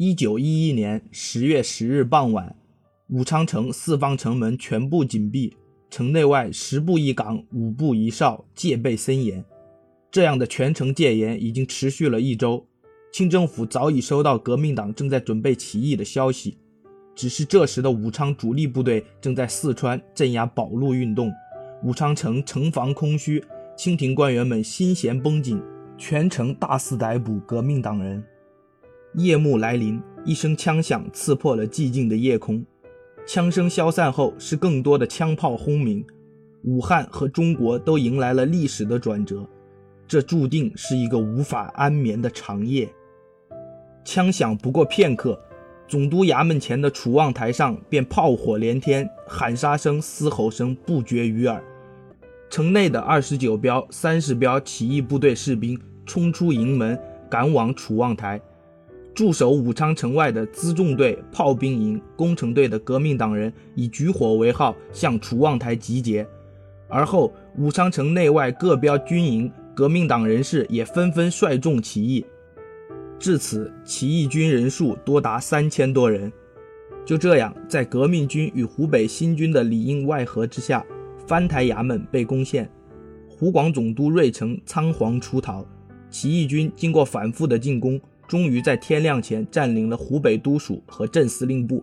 一九一一年十月十日傍晚，武昌城四方城门全部紧闭，城内外十步一岗，五步一哨，戒备森严。这样的全城戒严已经持续了一周。清政府早已收到革命党正在准备起义的消息，只是这时的武昌主力部队正在四川镇压保路运动，武昌城城防空虚，清廷官员们心弦绷紧，全城大肆逮捕革命党人。夜幕来临，一声枪响刺破了寂静的夜空。枪声消散后，是更多的枪炮轰鸣。武汉和中国都迎来了历史的转折，这注定是一个无法安眠的长夜。枪响不过片刻，总督衙门前的楚望台上便炮火连天，喊杀声、嘶吼声不绝于耳。城内的二十九标、三十标起义部队士兵冲出营门，赶往楚望台。驻守武昌城外的辎重队、炮兵营、工程队的革命党人以举火为号向楚望台集结，而后武昌城内外各标军营革命党人士也纷纷率众起义。至此，起义军人数多达三千多人。就这样，在革命军与湖北新军的里应外合之下，藩台衙门被攻陷，湖广总督瑞成仓皇出逃，起义军经过反复的进攻。终于在天亮前占领了湖北都署和镇司令部，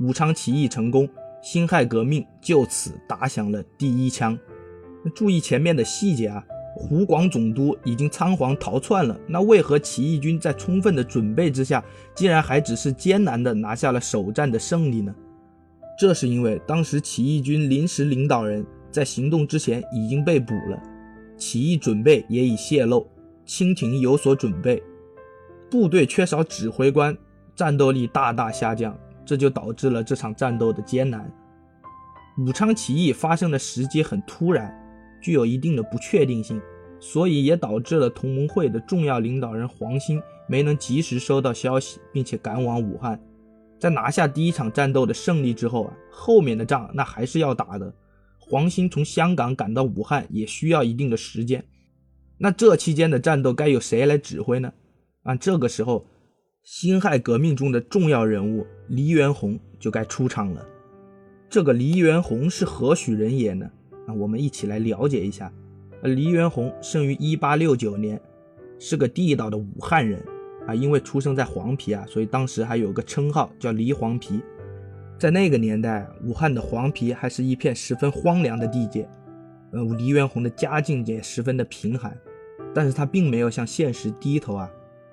武昌起义成功，辛亥革命就此打响了第一枪。注意前面的细节啊，湖广总督已经仓皇逃窜了，那为何起义军在充分的准备之下，竟然还只是艰难的拿下了首战的胜利呢？这是因为当时起义军临时领导人在行动之前已经被捕了，起义准备也已泄露，清廷有所准备。部队缺少指挥官，战斗力大大下降，这就导致了这场战斗的艰难。武昌起义发生的时机很突然，具有一定的不确定性，所以也导致了同盟会的重要领导人黄兴没能及时收到消息，并且赶往武汉。在拿下第一场战斗的胜利之后啊，后面的仗那还是要打的。黄兴从香港赶到武汉也需要一定的时间，那这期间的战斗该由谁来指挥呢？啊，这个时候，辛亥革命中的重要人物黎元洪就该出场了。这个黎元洪是何许人也呢？啊，我们一起来了解一下。黎元洪生于一八六九年，是个地道的武汉人。啊，因为出生在黄陂啊，所以当时还有个称号叫黎黄陂。在那个年代，武汉的黄陂还是一片十分荒凉的地界。呃，黎元洪的家境也十分的贫寒，但是他并没有向现实低头啊。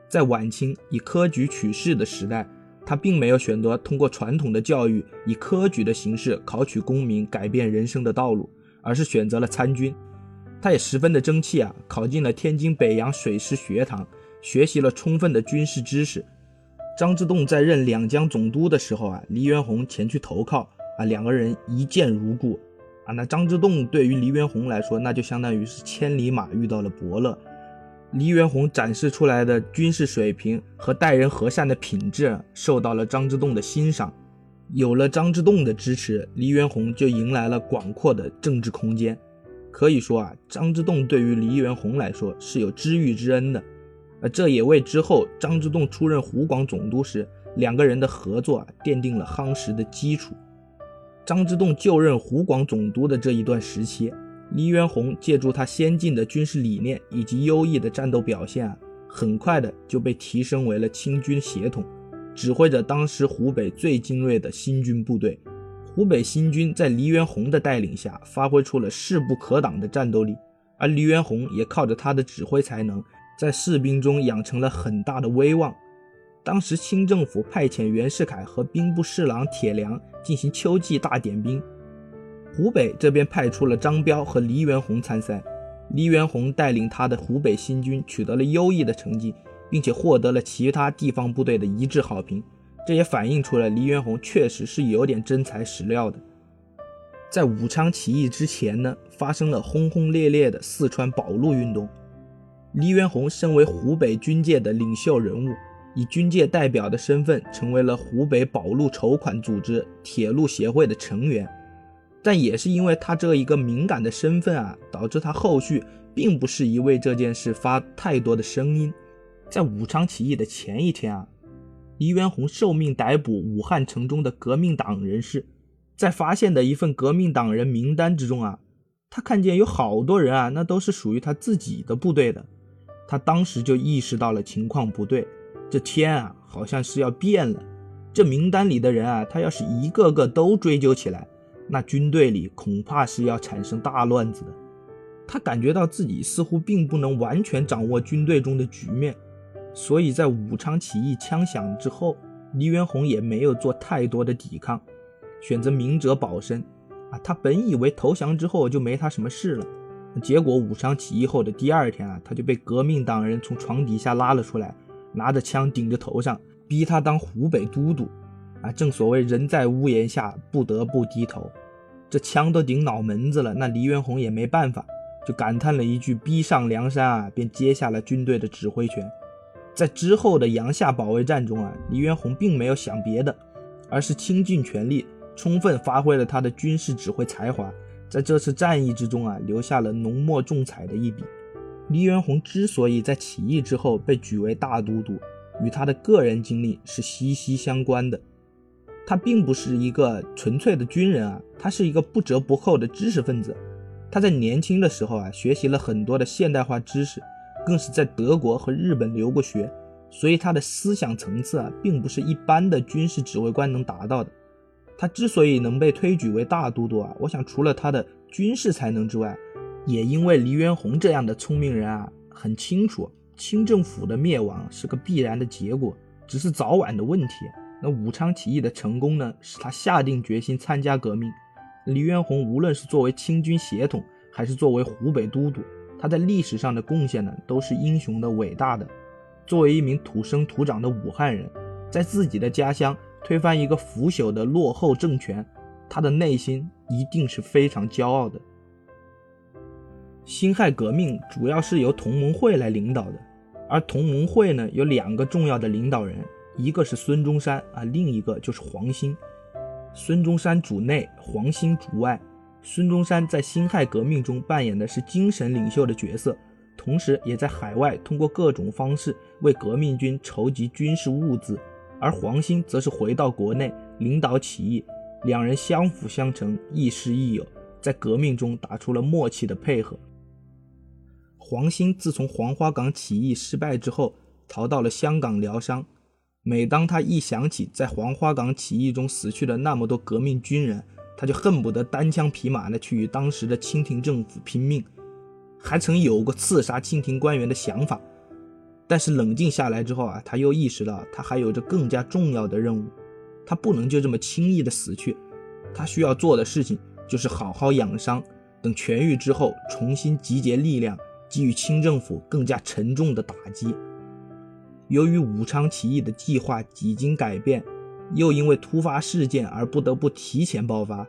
在晚清以科举取士的时代，他并没有选择通过传统的教育以科举的形式考取功名，改变人生的道路，而是选择了参军。他也十分的争气啊，考进了天津北洋水师学堂，学习了充分的军事知识。张之洞在任两江总督的时候啊，黎元洪前去投靠啊，两个人一见如故啊。那张之洞对于黎元洪来说，那就相当于是千里马遇到了伯乐。黎元洪展示出来的军事水平和待人和善的品质受到了张之洞的欣赏。有了张之洞的支持，黎元洪就迎来了广阔的政治空间。可以说啊，张之洞对于黎元洪来说是有知遇之恩的。呃，这也为之后张之洞出任湖广总督时，两个人的合作啊奠定了夯实的基础。张之洞就任湖广总督的这一段时期。黎元洪借助他先进的军事理念以及优异的战斗表现啊，很快的就被提升为了清军协统，指挥着当时湖北最精锐的新军部队。湖北新军在黎元洪的带领下，发挥出了势不可挡的战斗力，而黎元洪也靠着他的指挥才能，在士兵中养成了很大的威望。当时清政府派遣袁世凯和兵部侍郎铁良进行秋季大点兵。湖北这边派出了张彪和黎元洪参赛，黎元洪带领他的湖北新军取得了优异的成绩，并且获得了其他地方部队的一致好评。这也反映出了黎元洪确实是有点真材实料的。在武昌起义之前呢，发生了轰轰烈烈的四川保路运动。黎元洪身为湖北军界的领袖人物，以军界代表的身份成为了湖北保路筹款组织铁路协会的成员。但也是因为他这一个敏感的身份啊，导致他后续并不适宜为这件事发太多的声音。在武昌起义的前一天啊，黎元洪受命逮捕武汉城中的革命党人士，在发现的一份革命党人名单之中啊，他看见有好多人啊，那都是属于他自己的部队的。他当时就意识到了情况不对，这天啊，好像是要变了。这名单里的人啊，他要是一个个都追究起来，那军队里恐怕是要产生大乱子的。他感觉到自己似乎并不能完全掌握军队中的局面。所以在武昌起义枪响之后，黎元洪也没有做太多的抵抗，选择明哲保身。啊，他本以为投降之后就没他什么事了，结果武昌起义后的第二天啊，他就被革命党人从床底下拉了出来，拿着枪顶着头上，逼他当湖北都督。啊，正所谓人在屋檐下，不得不低头。这枪都顶脑门子了，那黎元洪也没办法，就感叹了一句：“逼上梁山啊！”便接下了军队的指挥权。在之后的阳夏保卫战中啊，黎元洪并没有想别的，而是倾尽全力，充分发挥了他的军事指挥才华，在这次战役之中啊，留下了浓墨重彩的一笔。黎元洪之所以在起义之后被举为大都督，与他的个人经历是息息相关的。他并不是一个纯粹的军人啊，他是一个不折不扣的知识分子。他在年轻的时候啊，学习了很多的现代化知识。更是在德国和日本留过学，所以他的思想层次啊，并不是一般的军事指挥官能达到的。他之所以能被推举为大都督啊，我想除了他的军事才能之外，也因为黎元洪这样的聪明人啊，很清楚清政府的灭亡是个必然的结果，只是早晚的问题。那武昌起义的成功呢，使他下定决心参加革命。黎元洪无论是作为清军协统，还是作为湖北都督。他在历史上的贡献呢，都是英雄的、伟大的。作为一名土生土长的武汉人，在自己的家乡推翻一个腐朽的落后政权，他的内心一定是非常骄傲的。辛亥革命主要是由同盟会来领导的，而同盟会呢有两个重要的领导人，一个是孙中山啊，另一个就是黄兴。孙中山主内，黄兴主外。孙中山在辛亥革命中扮演的是精神领袖的角色，同时也在海外通过各种方式为革命军筹集军事物资，而黄兴则是回到国内领导起义，两人相辅相成，亦师亦友，在革命中打出了默契的配合。黄兴自从黄花岗起义失败之后，逃到了香港疗伤。每当他一想起在黄花岗起义中死去的那么多革命军人，他就恨不得单枪匹马的去与当时的清廷政府拼命，还曾有过刺杀清廷官员的想法。但是冷静下来之后啊，他又意识到他还有着更加重要的任务，他不能就这么轻易的死去。他需要做的事情就是好好养伤，等痊愈之后重新集结力量，给予清政府更加沉重的打击。由于武昌起义的计划几经改变。又因为突发事件而不得不提前爆发。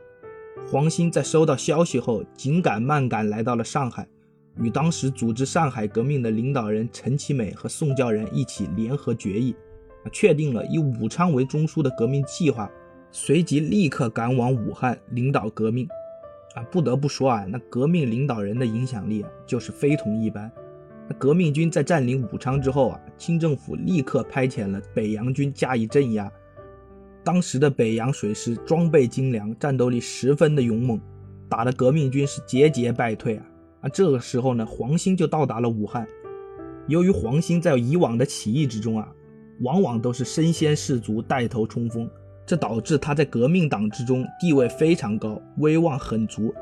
黄兴在收到消息后，紧赶慢赶来到了上海，与当时组织上海革命的领导人陈其美和宋教仁一起联合决议，确定了以武昌为中枢的革命计划。随即立刻赶往武汉领导革命。啊，不得不说啊，那革命领导人的影响力啊，就是非同一般。革命军在占领武昌之后啊，清政府立刻派遣了北洋军加以镇压。当时的北洋水师装备精良，战斗力十分的勇猛，打的革命军是节节败退啊！啊，这个时候呢，黄兴就到达了武汉。由于黄兴在以往的起义之中啊，往往都是身先士卒，带头冲锋，这导致他在革命党之中地位非常高，威望很足。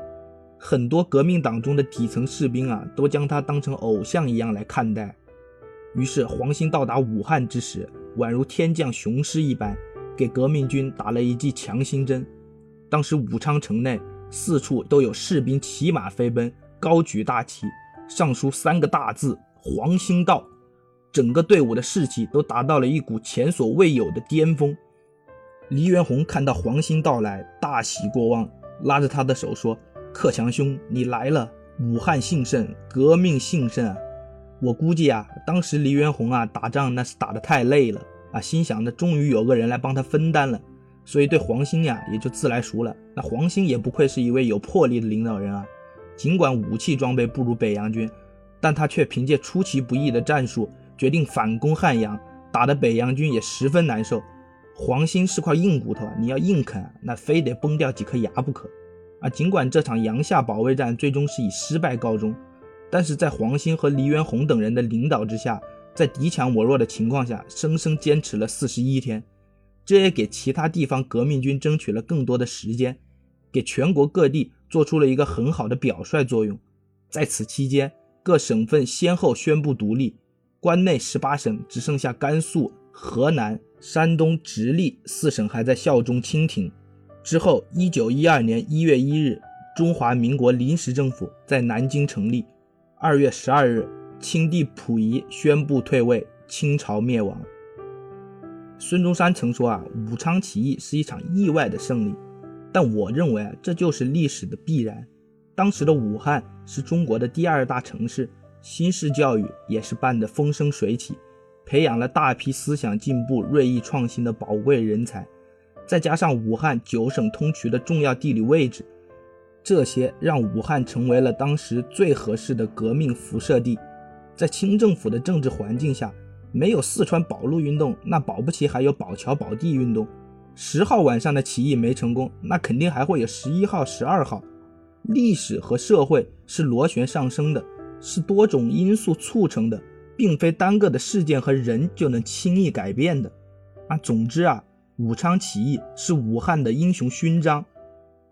很多革命党中的底层士兵啊，都将他当成偶像一样来看待。于是，黄兴到达武汉之时，宛如天降雄狮一般。给革命军打了一剂强心针。当时武昌城内四处都有士兵骑马飞奔，高举大旗，上书三个大字“黄兴到”，整个队伍的士气都达到了一股前所未有的巅峰。黎元洪看到黄兴到来，大喜过望，拉着他的手说：“克强兄，你来了，武汉幸甚，革命幸甚啊！”我估计啊，当时黎元洪啊打仗那是打得太累了。啊，心想的终于有个人来帮他分担了，所以对黄兴呀也就自来熟了。那黄兴也不愧是一位有魄力的领导人啊，尽管武器装备不如北洋军，但他却凭借出其不意的战术，决定反攻汉阳，打的北洋军也十分难受。黄兴是块硬骨头啊，你要硬啃，那非得崩掉几颗牙不可啊！尽管这场阳夏保卫战最终是以失败告终，但是在黄兴和黎元洪等人的领导之下，在敌强我弱的情况下，生生坚持了四十一天，这也给其他地方革命军争取了更多的时间，给全国各地做出了一个很好的表率作用。在此期间，各省份先后宣布独立，关内十八省只剩下甘肃、河南。山东直隶四省还在效忠清廷。之后，一九一二年一月一日，中华民国临时政府在南京成立。二月十二日，清帝溥仪宣布退位，清朝灭亡。孙中山曾说：“啊，武昌起义是一场意外的胜利。”但我认为啊，这就是历史的必然。当时的武汉是中国的第二大城市，新式教育也是办得风生水起。培养了大批思想进步、锐意创新的宝贵人才，再加上武汉九省通衢的重要地理位置，这些让武汉成为了当时最合适的革命辐射地。在清政府的政治环境下，没有四川保路运动，那保不齐还有保桥保地运动。十号晚上的起义没成功，那肯定还会有十一号、十二号。历史和社会是螺旋上升的，是多种因素促成的。并非单个的事件和人就能轻易改变的，啊，总之啊，武昌起义是武汉的英雄勋章，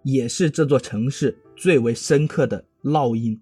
也是这座城市最为深刻的烙印。